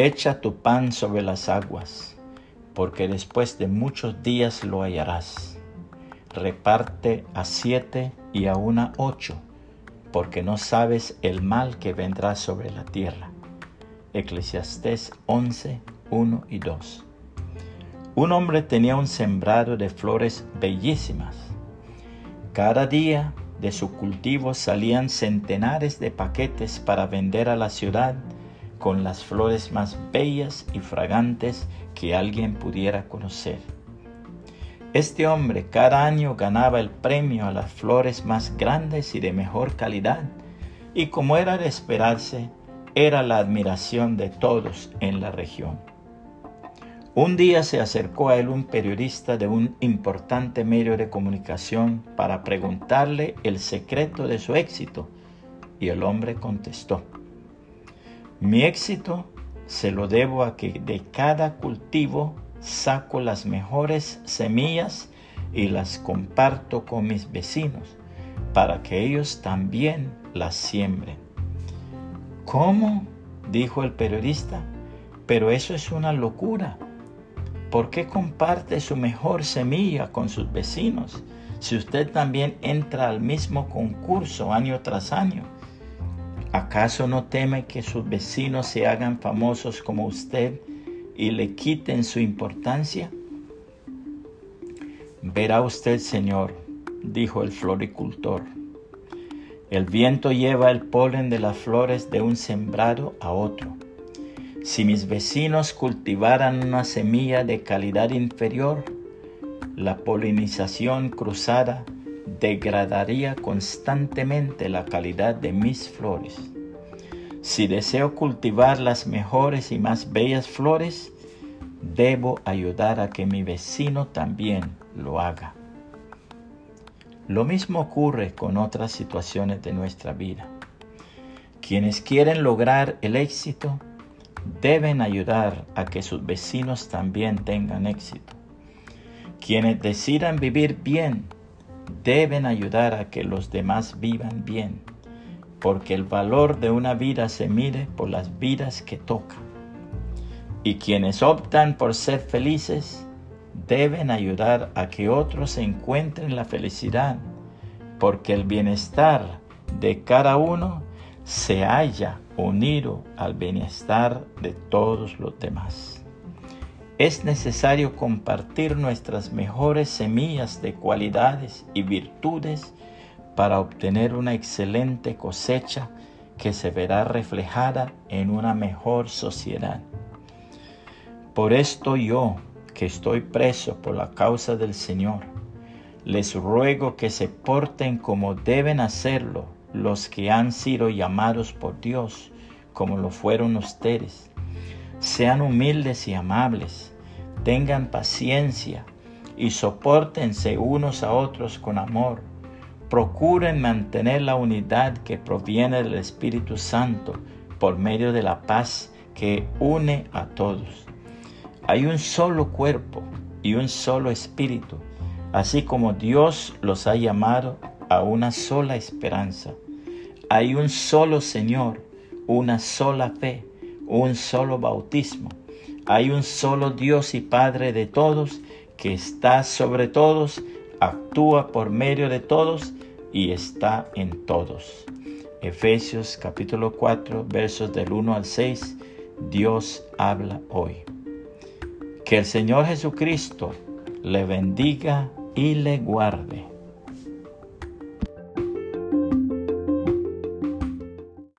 Echa tu pan sobre las aguas, porque después de muchos días lo hallarás. Reparte a siete y a una ocho, porque no sabes el mal que vendrá sobre la tierra. Eclesiastés 11, 1 y 2. Un hombre tenía un sembrado de flores bellísimas. Cada día de su cultivo salían centenares de paquetes para vender a la ciudad con las flores más bellas y fragantes que alguien pudiera conocer. Este hombre cada año ganaba el premio a las flores más grandes y de mejor calidad, y como era de esperarse, era la admiración de todos en la región. Un día se acercó a él un periodista de un importante medio de comunicación para preguntarle el secreto de su éxito, y el hombre contestó, mi éxito se lo debo a que de cada cultivo saco las mejores semillas y las comparto con mis vecinos para que ellos también las siembren. ¿Cómo? dijo el periodista, pero eso es una locura. ¿Por qué comparte su mejor semilla con sus vecinos si usted también entra al mismo concurso año tras año? ¿Acaso no teme que sus vecinos se hagan famosos como usted y le quiten su importancia? Verá usted, Señor, dijo el floricultor. El viento lleva el polen de las flores de un sembrado a otro. Si mis vecinos cultivaran una semilla de calidad inferior, la polinización cruzada degradaría constantemente la calidad de mis flores. Si deseo cultivar las mejores y más bellas flores, debo ayudar a que mi vecino también lo haga. Lo mismo ocurre con otras situaciones de nuestra vida. Quienes quieren lograr el éxito deben ayudar a que sus vecinos también tengan éxito. Quienes decidan vivir bien deben ayudar a que los demás vivan bien, porque el valor de una vida se mide por las vidas que tocan. Y quienes optan por ser felices deben ayudar a que otros encuentren la felicidad, porque el bienestar de cada uno se halla unido al bienestar de todos los demás es necesario compartir nuestras mejores semillas de cualidades y virtudes para obtener una excelente cosecha que se verá reflejada en una mejor sociedad. Por esto yo, que estoy preso por la causa del Señor, les ruego que se porten como deben hacerlo los que han sido llamados por Dios, como lo fueron ustedes sean humildes y amables, tengan paciencia y soportense unos a otros con amor. Procuren mantener la unidad que proviene del Espíritu Santo por medio de la paz que une a todos. Hay un solo cuerpo y un solo espíritu, así como Dios los ha llamado a una sola esperanza. Hay un solo Señor, una sola fe un solo bautismo. Hay un solo Dios y Padre de todos, que está sobre todos, actúa por medio de todos y está en todos. Efesios capítulo 4 versos del 1 al 6. Dios habla hoy. Que el Señor Jesucristo le bendiga y le guarde.